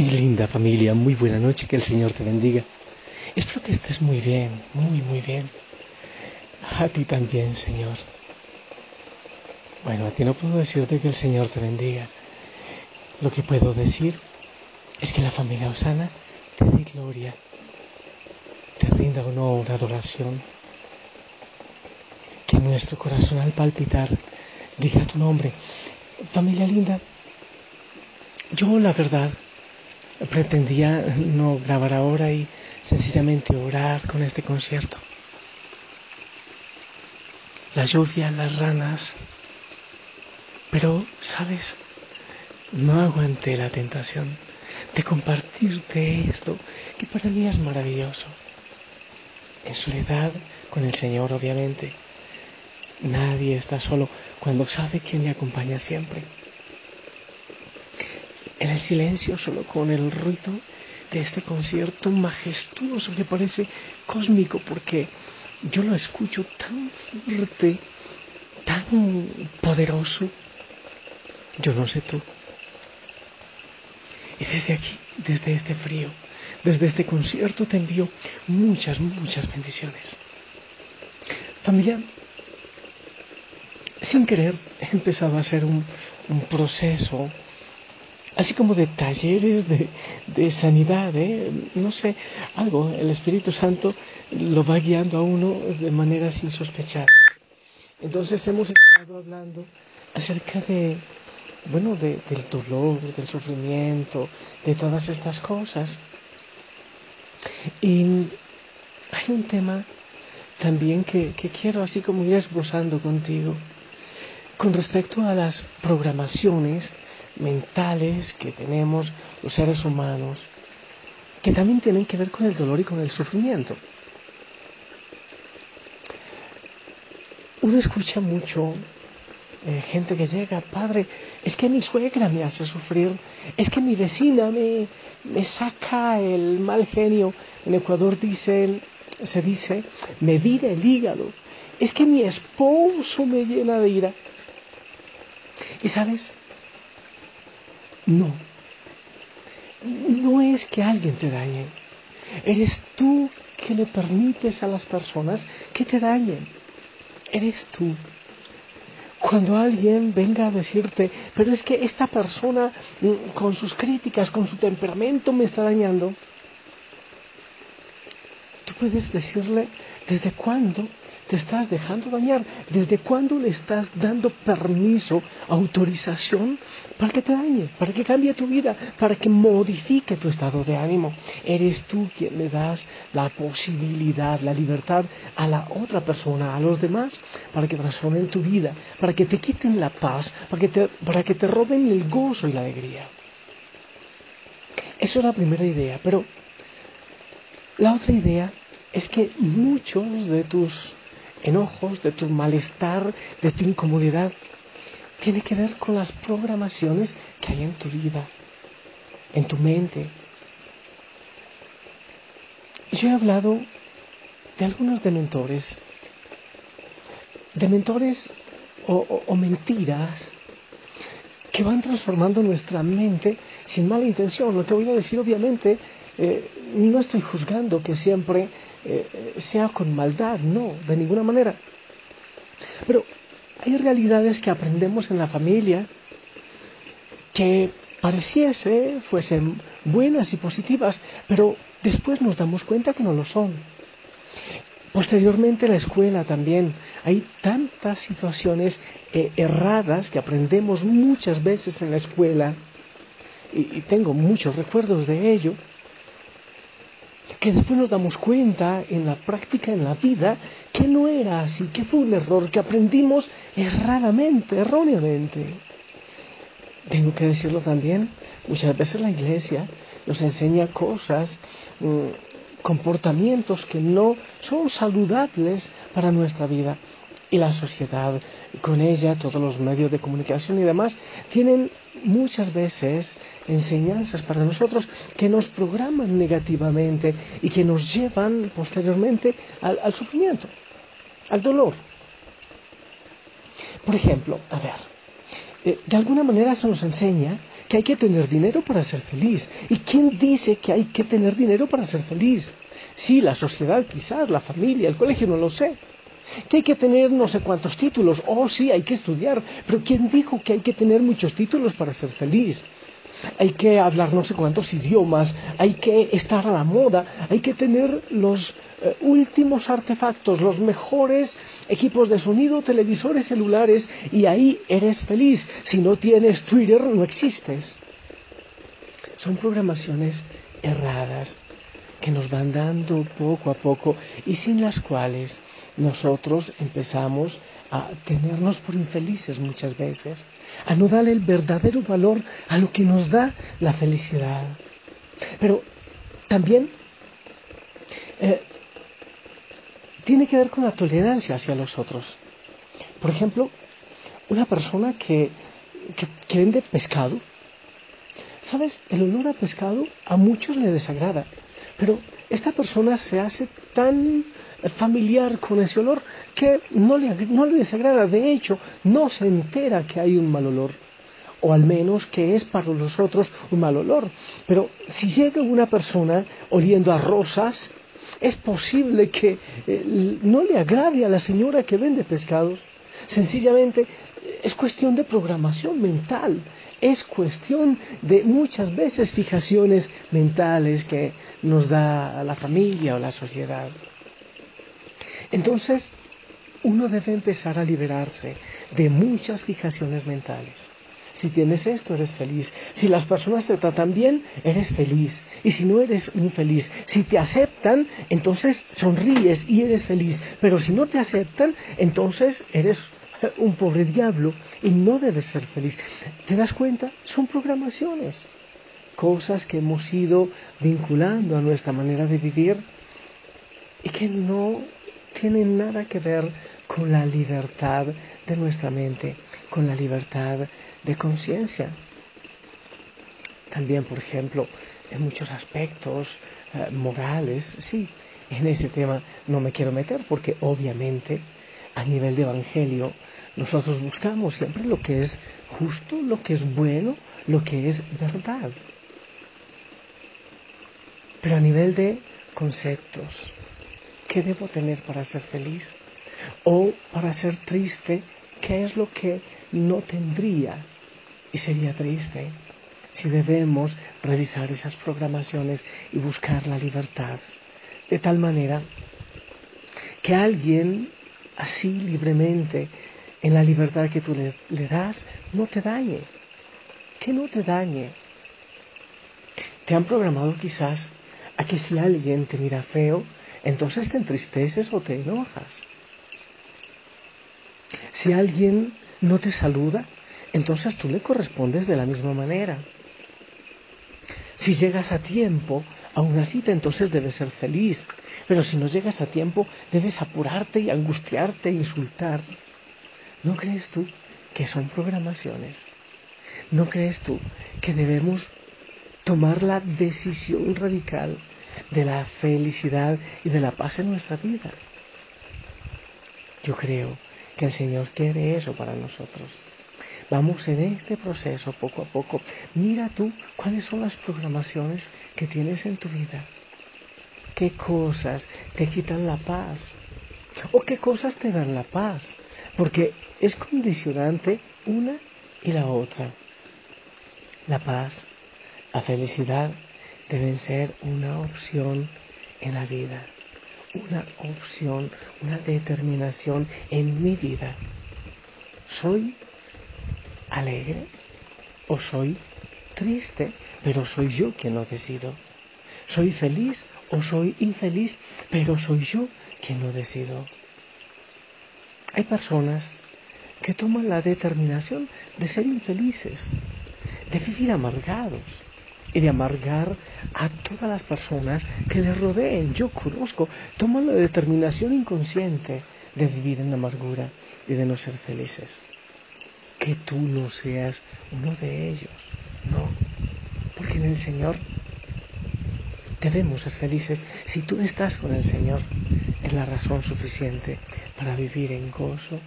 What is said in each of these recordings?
Mi linda familia, muy buena noche, que el Señor te bendiga. Espero que estés muy bien, muy, muy bien. A ti también, Señor. Bueno, a ti no puedo decirte que el Señor te bendiga. Lo que puedo decir es que la familia Osana te dé gloria, te rinda honor, adoración. Que nuestro corazón al palpitar diga tu nombre. Familia linda, yo la verdad pretendía no grabar ahora y sencillamente orar con este concierto. La lluvia, las ranas. Pero, ¿sabes? No aguanté la tentación de compartirte esto, que para mí es maravilloso. En soledad con el Señor, obviamente. Nadie está solo cuando sabe que me acompaña siempre en el silencio, solo con el ruido de este concierto majestuoso que parece cósmico, porque yo lo escucho tan fuerte, tan poderoso. Yo no sé tú. Y desde aquí, desde este frío, desde este concierto te envío muchas, muchas bendiciones. Familia, sin querer he empezado a hacer un, un proceso así como de talleres de, sanidad, ¿eh? no sé, algo, el Espíritu Santo lo va guiando a uno de maneras insospechadas. Entonces hemos estado hablando acerca de, bueno, del dolor, del sufrimiento, de todas estas cosas. Y hay un tema también que, que quiero así como ir esbozando contigo con respecto a las programaciones mentales que tenemos los seres humanos, que también tienen que ver con el dolor y con el sufrimiento. Uno escucha mucho eh, gente que llega, padre, es que mi suegra me hace sufrir, es que mi vecina me, me saca el mal genio. En Ecuador dice, se dice, me vira el hígado, es que mi esposo me llena de ira. Y sabes, no. No es que alguien te dañe. Eres tú que le permites a las personas que te dañen. Eres tú. Cuando alguien venga a decirte, pero es que esta persona mm, con sus críticas, con su temperamento me está dañando, tú puedes decirle desde cuándo te estás dejando dañar? ¿Desde cuándo le estás dando permiso, autorización para que te dañe, para que cambie tu vida, para que modifique tu estado de ánimo? Eres tú quien le das la posibilidad, la libertad a la otra persona, a los demás, para que transformen tu vida, para que te quiten la paz, para que te, para que te roben el gozo y la alegría. Eso es la primera idea, pero la otra idea es que muchos de tus enojos, de tu malestar, de tu incomodidad, tiene que ver con las programaciones que hay en tu vida, en tu mente. Yo he hablado de algunos dementores, dementores o, mentiras que van transformando nuestra mente sin mala intención. Lo que voy a decir, obviamente, eh, no estoy juzgando que siempre eh, sea con maldad, no, de ninguna manera. Pero hay realidades que aprendemos en la familia que pareciese fuesen buenas y positivas, pero después nos damos cuenta que no lo son. Posteriormente la escuela también. Hay tantas situaciones eh, erradas que aprendemos muchas veces en la escuela y tengo muchos recuerdos de ello que después nos damos cuenta en la práctica, en la vida, que no era así, que fue un error, que aprendimos erradamente, erróneamente. Tengo que decirlo también, muchas veces la iglesia nos enseña cosas, mm, comportamientos que no son saludables para nuestra vida. Y la sociedad, con ella, todos los medios de comunicación y demás, tienen muchas veces enseñanzas para nosotros que nos programan negativamente y que nos llevan posteriormente al, sufrimiento, al dolor. Por ejemplo, a ver, eh, de alguna manera se nos enseña que hay que tener dinero para ser feliz. ¿Y quién dice que hay que tener dinero para ser feliz? Sí, la sociedad quizás, la familia, el colegio, no lo sé. Que hay que tener no sé cuántos títulos. Oh, sí, hay que estudiar. Pero ¿quién dijo que hay que tener muchos títulos para ser feliz? hay que hablar no sé cuántos idiomas, hay que estar a la moda, hay que tener los eh, últimos artefactos, los mejores equipos de sonido, televisores celulares y ahí eres feliz. Si no tienes Twitter no existes. Son programaciones erradas que nos van dando poco a poco y sin las cuales nosotros empezamos a tenernos por infelices muchas veces, a no darle el verdadero valor a lo que nos da la felicidad. Pero también eh, tiene que ver con la tolerancia hacia los otros. Por ejemplo, una persona que, que, que vende pescado, ¿sabes? El olor a pescado a muchos le desagrada, pero esta persona se hace tan familiar con ese olor que no le, no le desagrada. De hecho, no se entera que hay un mal olor o al menos que es para los otros un mal olor. Pero si llega una persona oliendo a rosas, es posible que eh, no le agrade a la señora que vende pescados. Sencillamente es cuestión de programación mental, es cuestión de muchas veces fijaciones mentales que nos da la familia o la sociedad. Entonces, uno debe empezar a liberarse de muchas fijaciones mentales. Si tienes esto, eres feliz. Si las personas te tratan bien, eres feliz. Y si no eres infeliz, si te aceptan, entonces sonríes y eres feliz. Pero si no te aceptan, entonces eres un pobre diablo y no debes ser feliz. ¿Te das cuenta? Son programaciones. Cosas que hemos ido vinculando a nuestra manera de vivir y que no tiene nada que ver con la libertad de nuestra mente, con la libertad de conciencia. También, por ejemplo, en muchos aspectos eh, morales, sí, en ese tema no me quiero meter porque obviamente a nivel de evangelio nosotros buscamos siempre lo que es justo, lo que es bueno, lo que es verdad. Pero a nivel de conceptos, ¿Qué debo tener para ser feliz? O para ser triste, ¿qué es lo que no tendría? Y sería triste si debemos revisar esas programaciones y buscar la libertad. De tal manera que alguien así libremente, en la libertad que tú le, das, no te dañe. Que no te dañe. Te han programado quizás a que si alguien te mira feo, entonces te entristeces o te enojas. Si alguien no te saluda, entonces tú le correspondes de la misma manera. Si llegas a tiempo a una cita, entonces debes ser feliz. Pero si no llegas a tiempo, debes apurarte y angustiarte e insultar. ¿No crees tú que son programaciones? ¿No crees tú que debemos tomar la decisión radical de la felicidad y de la paz en nuestra vida. Yo creo que el Señor quiere eso para nosotros. Vamos en este proceso poco a poco. Mira tú cuáles son las programaciones que tienes en tu vida. ¿Qué cosas te quitan la paz? ¿O qué cosas te dan la paz? Porque es condicionante una y la otra. La paz, la felicidad deben ser una opción en la vida, una opción, una determinación en mi vida. ¿Soy alegre o soy triste? Pero soy yo quien lo decido. ¿Soy feliz o soy infeliz? Pero soy yo quien lo decido. Hay personas que toman la determinación de ser infelices, de vivir amargados, y de amargar a todas las personas que le rodeen. Yo conozco, toman la determinación inconsciente de vivir en amargura y de no ser felices. Que tú no seas uno de ellos, no, porque en el Señor debemos ser felices. Si tú estás con el Señor, es la razón suficiente para vivir en gozo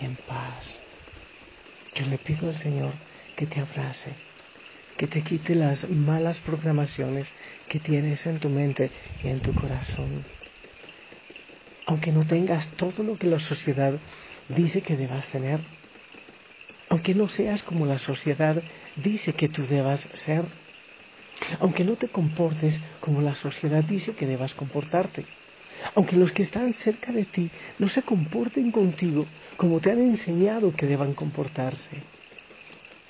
y en paz. Yo le pido al Señor que te abrace que te quite las malas programaciones que tienes en tu mente y en tu corazón. Aunque no tengas todo lo que la sociedad dice que debas tener, aunque no seas como la sociedad dice que tú debas ser, aunque no te comportes como la sociedad dice que debas comportarte, aunque los que están cerca de ti no se comporten contigo como te han enseñado que deban comportarse,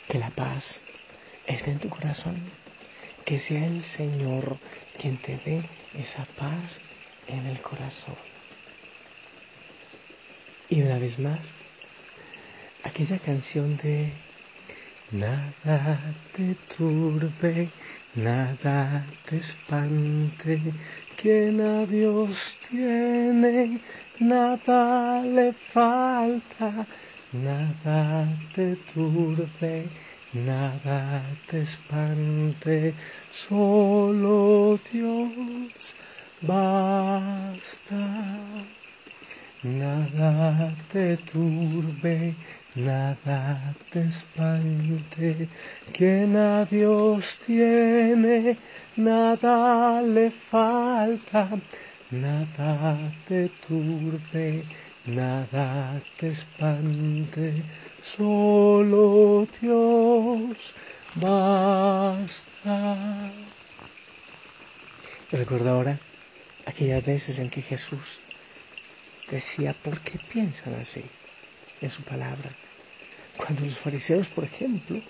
que la paz esté en tu corazón, que sea el Señor quien te dé esa paz en el corazón. Y una vez más, aquella canción de Nada te turbe, nada te espante, quien a Dios tiene, nada le falta, nada te turbe, nada te espante, solo Dios basta. Nada te turbe, nada te espante, quien a Dios tiene, nada le falta, nada te turbe, nada te espante, solo Dios basta. Recuerdo ahora aquellas veces en que Jesús decía, ¿por qué piensan así? En su palabra. Cuando los fariseos, por ejemplo,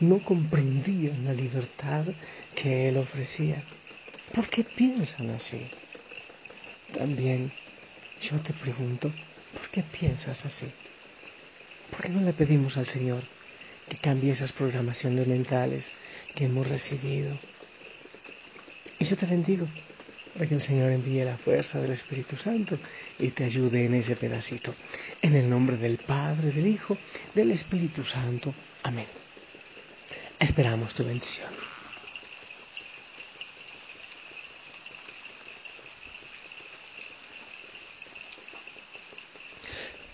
no comprendían la libertad que él ofrecía. ¿Por qué piensan así? También yo te pregunto, ¿por qué piensas así? ¿Por qué no le pedimos al Señor que cambie esas programaciones mentales que hemos recibido? Y yo te bendigo para que el Señor envíe la fuerza del Espíritu Santo y te ayude en ese pedacito. En el nombre del Padre, del Hijo, del Espíritu Santo. Amén. Esperamos tu bendición.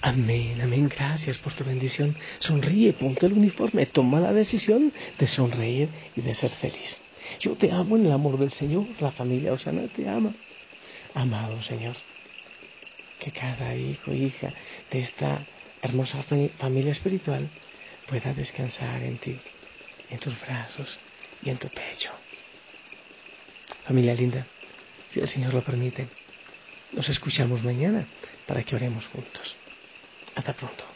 Amén, amén. Gracias por tu bendición. Sonríe, ponte el uniforme, toma la decisión de sonreír y de ser feliz. Yo te amo en el amor del Señor, la familia Osana te ama. Amado Señor, que cada hijo, hija de esta hermosa familia espiritual pueda descansar en ti, en tus brazos y en tu pecho. Familia linda, si el Señor lo permite, nos escuchamos mañana para que oremos juntos. Hasta pronto.